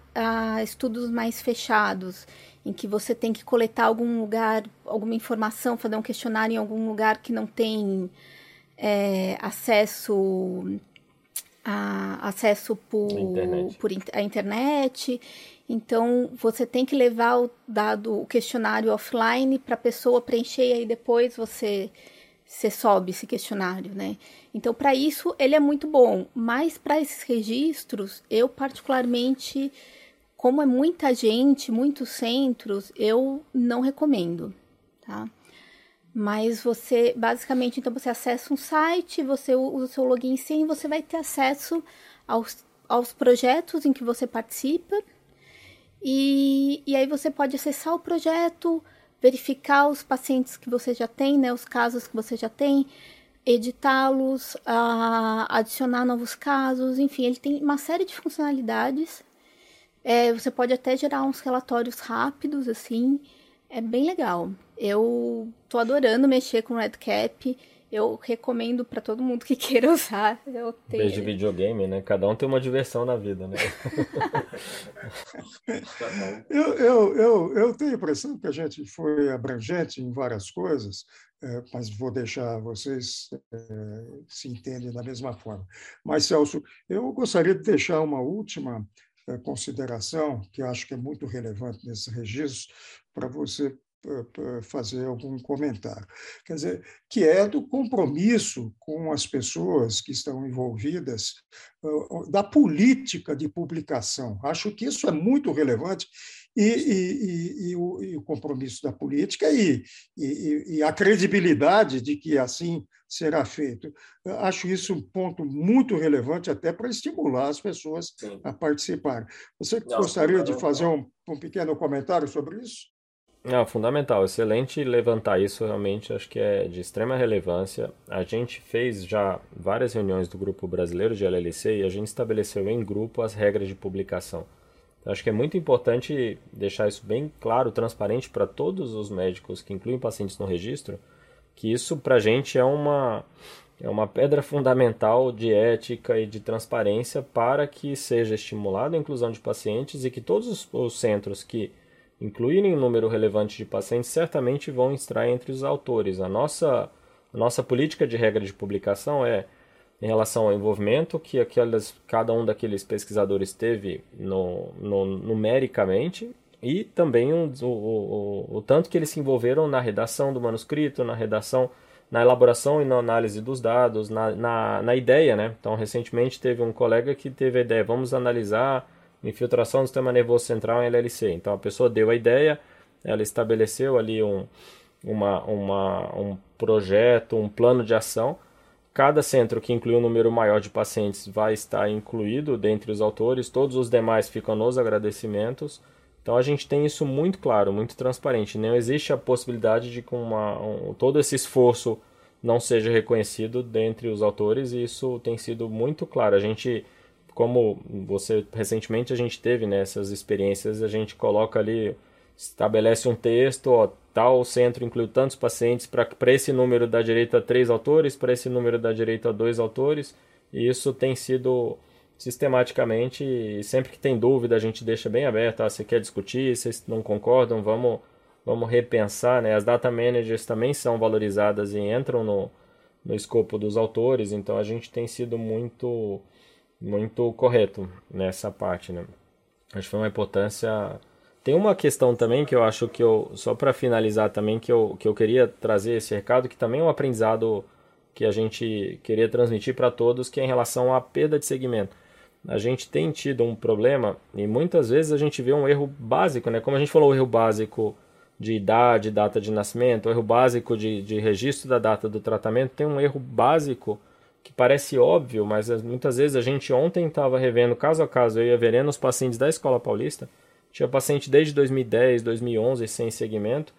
[SPEAKER 4] estudos mais fechados, em que você tem que coletar algum lugar, alguma informação, fazer um questionário em algum lugar que não tem é, acesso a, acesso por, internet. por a internet. Então, você tem que levar o dado, o questionário offline para a pessoa preencher e aí depois você, você sobe esse questionário, né? Então, para isso, ele é muito bom. Mas para esses registros, eu particularmente, como é muita gente, muitos centros, eu não recomendo, tá? Mas você, basicamente, então você acessa um site, você usa o seu login e você vai ter acesso aos, aos projetos em que você participa. E, e aí você pode acessar o projeto, verificar os pacientes que você já tem, né, os casos que você já tem, editá-los, uh, adicionar novos casos, enfim, ele tem uma série de funcionalidades. É, você pode até gerar uns relatórios rápidos, assim, é bem legal. Eu tô adorando mexer com RedCap. Eu recomendo para todo mundo que queira usar. Eu
[SPEAKER 3] tenho... Desde videogame, né? Cada um tem uma diversão na vida, né?
[SPEAKER 2] eu, eu, eu, eu tenho a impressão que a gente foi abrangente em várias coisas. é, mas vou deixar vocês é, se entendem da mesma forma. Mas, Celso, eu gostaria de deixar uma última é, consideração, que acho que é muito relevante nesse registro, para você fazer algum comentário. Quer dizer, que é do compromisso com as pessoas que estão envolvidas da política de publicação. Acho que isso é muito relevante e, e, e, o, e o, compromisso da política e, a credibilidade de que assim será feito. Acho isso um ponto muito relevante até para estimular as pessoas Sim. a participarem. Você não, gostaria de fazer um, um pequeno comentário sobre isso?
[SPEAKER 3] Não, fundamental, excelente levantar isso, realmente acho que é de extrema relevância. A gente fez já várias reuniões do Grupo Brasileiro de LLC e a gente estabeleceu em grupo as regras de publicação. Então, acho que é muito importante deixar isso bem claro, transparente para todos os médicos que incluem pacientes no registro, que isso para a gente é uma, é uma pedra fundamental de ética e de transparência para que seja estimulada a inclusão de pacientes e que todos os, os centros que incluírem um número relevante de pacientes certamente vão estar entre os autores. A nossa, a nossa política de regra de publicação é em relação ao envolvimento que aquelas, cada um daqueles pesquisadores teve no, no, numericamente e também o, o, o, tanto que eles se envolveram na redação do manuscrito, na redação, na elaboração e na análise dos dados, na, na, na ideia, né? Então, recentemente teve um colega que teve a ideia, vamos analisar infiltração do sistema nervoso central em LLC. Então a pessoa deu a ideia, ela estabeleceu ali um, uma, uma, um projeto, um plano de ação. Cada centro que inclui um número maior de pacientes vai estar incluído dentre os autores, todos os demais ficam nos agradecimentos. Então a gente tem isso muito claro, muito transparente. Não existe a possibilidade de que uma, um, todo esse esforço não seja reconhecido dentre os autores e isso tem sido muito claro. A gente como você recentemente a gente teve nessas né, experiências, a gente coloca ali, estabelece um texto, ó, tal centro inclui tantos pacientes, para esse número da direita três autores, para esse número da direita dois autores, e isso tem sido sistematicamente, e sempre que tem dúvida a gente deixa bem aberto, ah, você quer discutir, vocês não concordam, vamos, vamos repensar, né? As data managers também são valorizadas e entram no, no escopo dos autores, então a gente tem sido muito muito correto nessa parte, né? Acho que foi uma importância. Tem uma questão também que eu acho que eu, só para finalizar também, que eu, que eu queria trazer esse recado, que também é um aprendizado que a gente queria transmitir para todos, que é em relação à perda de segmento. A gente tem tido um problema e muitas vezes a gente vê um erro básico, né? Como a gente falou, o erro básico de idade, data de nascimento, o erro básico de, de registro da data do tratamento, tem um erro básico que parece óbvio, mas muitas vezes a gente ontem estava revendo caso a caso, eu ia verendo os pacientes da Escola Paulista, tinha paciente desde 2010, 2011 sem segmento,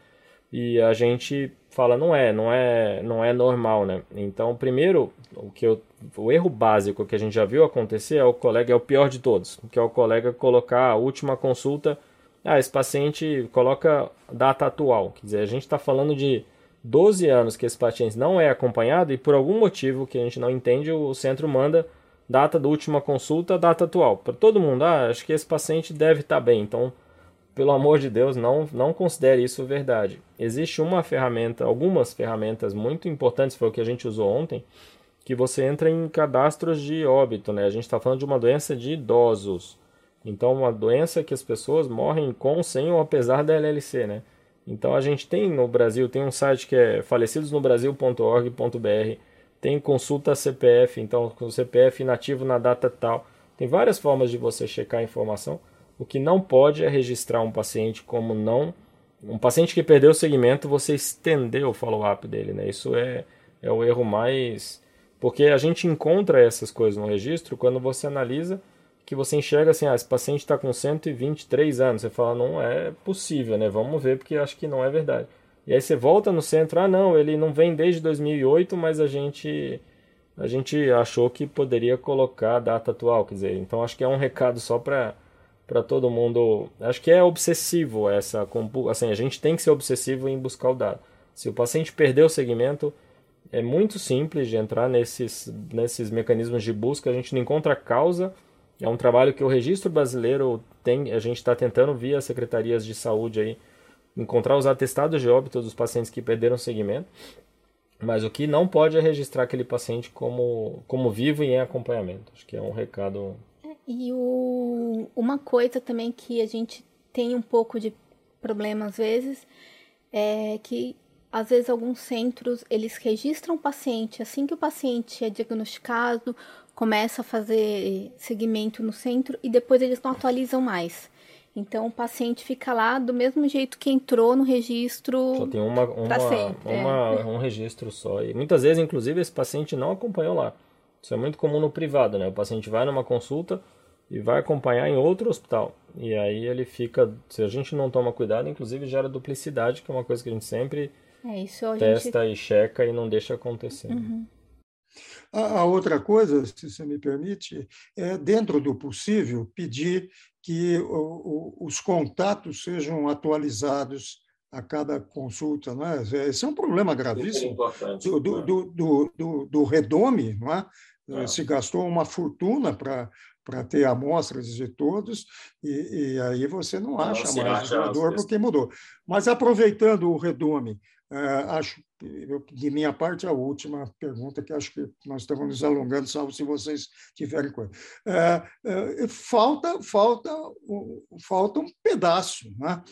[SPEAKER 3] e a gente fala não é, não é, não é normal, né? Então, primeiro, o que eu, o erro básico que a gente já viu acontecer é o colega é o pior de todos, que é o colega colocar a última consulta, ah, esse paciente coloca data atual, quer dizer, a gente está falando de 12 anos que esse paciente não é acompanhado e por algum motivo que a gente não entende, o centro manda data da última consulta, data atual. Para todo mundo, ah, acho que esse paciente deve estar tá bem. Então, pelo amor de Deus, não, não considere isso verdade. Existe uma ferramenta, algumas ferramentas muito importantes, foi o que a gente usou ontem, que você entra em cadastros de óbito, né? A gente está falando de uma doença de idosos. Então, uma doença que as pessoas morrem com, sem ou apesar da LLC, né? Então a gente tem no Brasil, tem um site que é falecidosnobrasil.org.br, tem consulta CPF, então com o CPF inativo na data tal. Tem várias formas de você checar a informação. O que não pode é registrar um paciente como não. Um paciente que perdeu o segmento, você estendeu o follow-up dele, né? Isso é, é o erro mais. Porque a gente encontra essas coisas no registro quando você analisa que você enxerga assim, ah, esse paciente está com 123 anos. Você fala, não é possível, né? Vamos ver, porque acho que não é verdade. E aí você volta no centro, ah, não, ele não vem desde 2008, mas a gente a gente achou que poderia colocar a data atual, quer dizer, então acho que é um recado só para para todo mundo. Acho que é obsessivo essa, assim, a gente tem que ser obsessivo em buscar o dado. Se o paciente perdeu o segmento, é muito simples de entrar nesses nesses mecanismos de busca, a gente não encontra a causa é um trabalho que o registro brasileiro tem, a gente está tentando via secretarias de saúde aí encontrar os atestados de óbito dos pacientes que perderam segmento. Mas o que não pode é registrar aquele paciente como, como vivo e em acompanhamento. Acho que é um recado.
[SPEAKER 4] É, e o, uma coisa também que a gente tem um pouco de problema às vezes é que às vezes alguns centros eles registram o paciente assim que o paciente é diagnosticado, começa a fazer segmento no centro e depois eles não atualizam mais. Então o paciente fica lá do mesmo jeito que entrou no registro.
[SPEAKER 3] Só tem uma, uma, sempre, é. uma é. um registro só. E muitas vezes, inclusive, esse paciente não acompanhou lá. Isso é muito comum no privado, né? O paciente vai numa consulta e vai acompanhar em outro hospital. E aí ele fica, se a gente não toma cuidado, inclusive gera duplicidade, que é uma coisa que a gente sempre
[SPEAKER 4] é, isso
[SPEAKER 3] testa gente... e checa e não deixa acontecer. Uhum.
[SPEAKER 2] A, outra coisa, se você me permite, é, dentro do possível, pedir que o, o, os contatos sejam atualizados a cada consulta. Não é? Esse é um problema gravíssimo do, do, do, do, do redome. Não é? é. Se gastou uma fortuna para para ter amostras de todos, e, e, aí você não acha não, mais acha o doador porque mudou. Mas aproveitando o redome, acho, eu, de minha parte, a última pergunta, que acho que nós estamos nos alongando, salvo se vocês tiverem coisa. Uh, uh, falta, falta, falta um pedaço, né?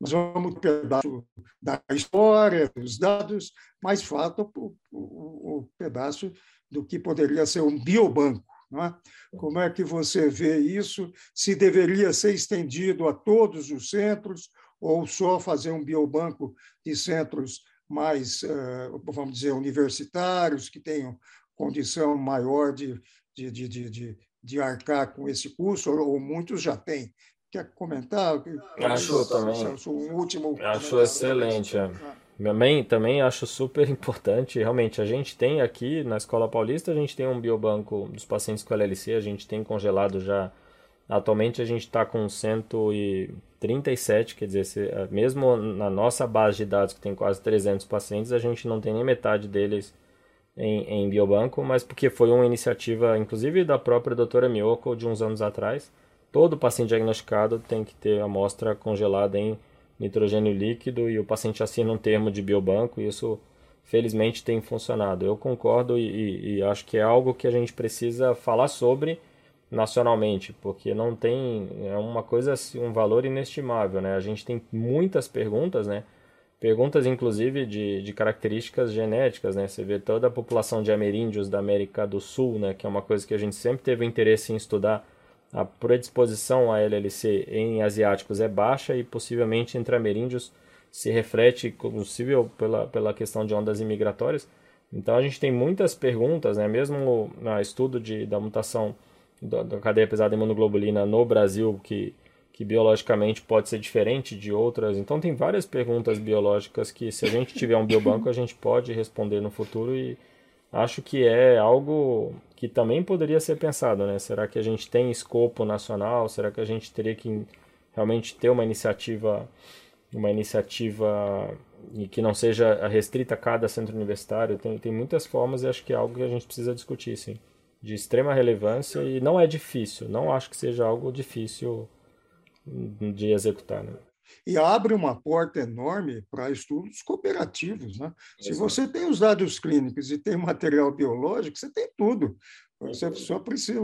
[SPEAKER 2] Nós vamos um pedaço da história, dos dados, mas falta o, o, o pedaço do que poderia ser um biobanco. É? Como é que você vê isso? Se deveria ser estendido a todos os centros ou só fazer um biobanco de centros mais, eh, vamos dizer, universitários, que tenham condição maior de, de, de, de, de arcar com esse curso, ou muitos já têm. Quer comentar?
[SPEAKER 3] Acho também. Um último acho excelente. É. Também, também acho super importante. Realmente, a gente tem aqui na Escola Paulista, a gente tem um biobanco dos pacientes com LLC, a gente tem congelado já. Atualmente a gente está com 100 e 37, quer dizer, se, eh, mesmo na nossa base de dados, que tem quase 300 pacientes, a gente não tem nem metade deles em, em biobanco, mas porque foi uma iniciativa, inclusive da própria doutora Miyoko, de uns anos atrás. Todo paciente diagnosticado tem que ter amostra congelada em nitrogênio líquido e o paciente assina um termo de biobanco e isso felizmente tem funcionado. Eu concordo e, e, e acho que é algo que a gente precisa falar sobre nacionalmente, porque não tem é uma coisa assim, um valor inestimável, né? A gente tem muitas perguntas, né? Perguntas inclusive de, de características genéticas, né? Você vê toda a população de ameríndios da América do Sul, né? Que é uma coisa que a gente sempre teve interesse em estudar. A predisposição a LLC em asiáticos é baixa e possivelmente entre ameríndios se reflete possível pela, pela questão de ondas imigratórias. Então a gente tem muitas perguntas, né? Mesmo no estudo de, da mutação da, da cadeia pesada imunoglobulina no Brasil, que, que biologicamente pode ser diferente de outras. Então, tem várias perguntas biológicas que, se a gente tiver um biobanco, a gente pode responder no futuro e acho que é algo que também poderia ser pensado, né? Será que a gente tem escopo nacional? Será que a gente teria que realmente ter uma iniciativa, uma iniciativa que não seja restrita a cada centro universitário? Tem, tem muitas formas e acho que é algo que a gente precisa discutir, sim de extrema relevância e não é difícil, não acho que seja algo difícil de executar. Né?
[SPEAKER 2] E abre uma porta enorme para estudos cooperativos. Né? Se você tem os dados clínicos e tem material biológico, você tem tudo. Você só precisa.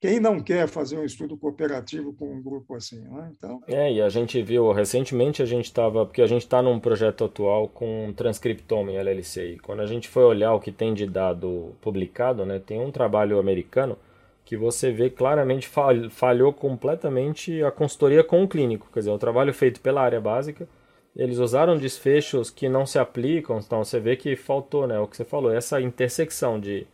[SPEAKER 2] Quem não quer fazer um estudo cooperativo com um grupo assim, né? Então.
[SPEAKER 3] É, e a gente viu recentemente a gente estava porque a gente está num projeto atual com transcriptome LLC. E quando a gente foi olhar o que tem de dado publicado, né, tem um trabalho americano que você vê claramente falhou completamente a consultoria com o clínico, quer dizer, o trabalho feito pela área básica. Eles usaram desfechos que não se aplicam, então você vê que faltou, né? O que você falou, essa intersecção de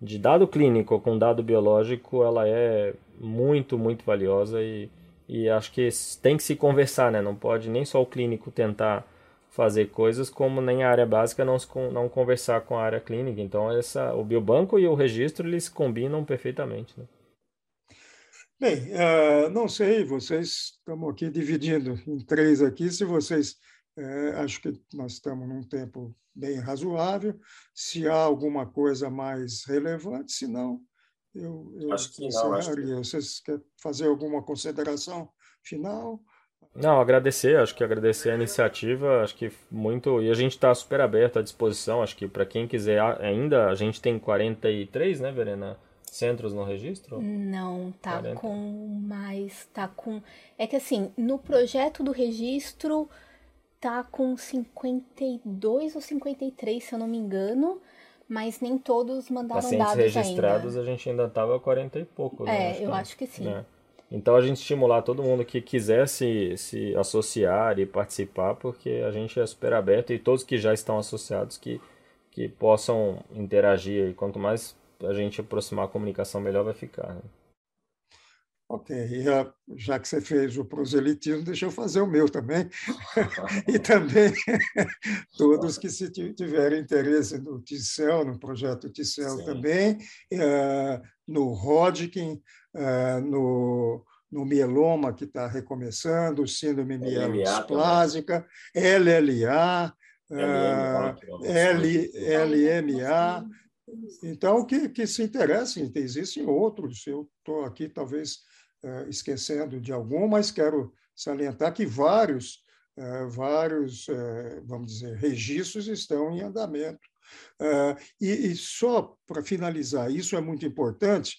[SPEAKER 3] de dado clínico com dado biológico, ela é muito, muito valiosa e, e acho que tem que se conversar, né? Não pode nem só o clínico tentar fazer coisas, como nem a área básica não, não conversar com a área clínica. Então, essa, o biobanco e o registro, eles combinam perfeitamente, né?
[SPEAKER 2] Bem, uh, não sei, vocês estamos aqui dividindo em três aqui, se vocês é, acho que nós estamos num tempo bem razoável. Se há alguma coisa mais relevante, se não, eu, eu
[SPEAKER 3] acho que não. Acho
[SPEAKER 2] que... Vocês querem fazer alguma consideração final?
[SPEAKER 3] Não, agradecer, acho que agradecer a iniciativa, acho que muito. E a gente está super aberto à disposição, acho que para quem quiser ainda, a gente tem 43, né, Verena? Centros no registro?
[SPEAKER 4] Não, tá 40. com mais. Tá com. É que assim, no projeto do registro tá com 52 ou 53, se eu não me engano mas nem todos mandaram Pacientes dados
[SPEAKER 3] registrados
[SPEAKER 4] ainda.
[SPEAKER 3] a gente ainda estava 40 e pouco.
[SPEAKER 4] Né? É, acho eu que, acho que sim.
[SPEAKER 3] Né? Então a gente estimular todo mundo que quisesse se associar e participar, porque a gente é super aberto e todos que já estão associados que, que possam interagir. E quanto mais a gente aproximar a comunicação, melhor vai ficar. Né?
[SPEAKER 2] Ok, já que você fez o proselitismo, deixa eu fazer o meu também. e também todos que se tiverem interesse no Ticel, no projeto Ticel também, eh, no Hodgkin, eh, no, no mieloma que está recomeçando, síndrome mielosplásica, LLA, LMA. Então, que, que se interessem, existem outros. Eu estou aqui, talvez, esquecendo de algum, mas quero salientar que vários, eh, vários, eh, vamos dizer, registros estão em andamento. E, só para finalizar, isso é muito importante.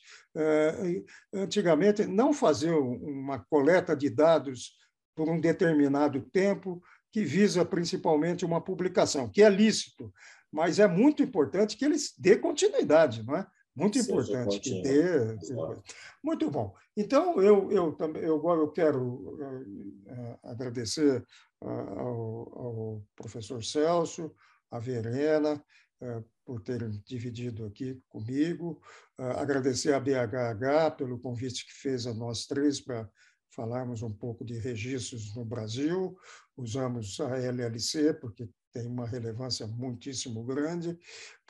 [SPEAKER 2] Antigamente, não fazer uma coleta de dados por um determinado tempo que visa principalmente uma publicação, que é lícito, mas é muito importante que eles dê continuidade, não é? Muito importante que dê. Muito bom. Então, eu, eu também eu, eu quero uh, agradecer uh, ao, ao, professor Celso, a Verena, por terem dividido aqui comigo, agradecer a BHH pelo convite que fez a nós três para falarmos um pouco de registros no Brasil. Usamos a LLC, porque tem uma relevância muitíssimo grande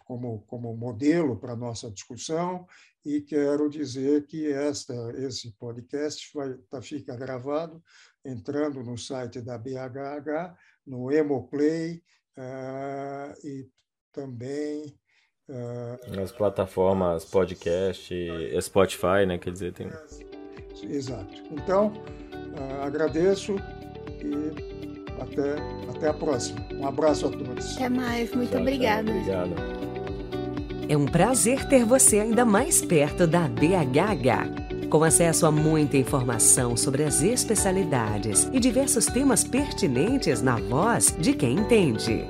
[SPEAKER 2] como, como modelo para a nossa discussão, e quero dizer que esta, esse podcast vai, tá, fica gravado entrando no site da BHH, no Emoplay uh, e também
[SPEAKER 3] uh, nas plataformas podcast, Spotify, né? Quer dizer, tem.
[SPEAKER 2] Exato. Então, uh, agradeço e até, até a próxima. Um abraço a todos.
[SPEAKER 4] Até mais, muito tchau, obrigada.
[SPEAKER 3] Tchau, obrigado.
[SPEAKER 1] É um prazer ter você ainda mais perto da BHH. Com acesso a muita informação sobre as especialidades e diversos temas pertinentes na voz de quem entende.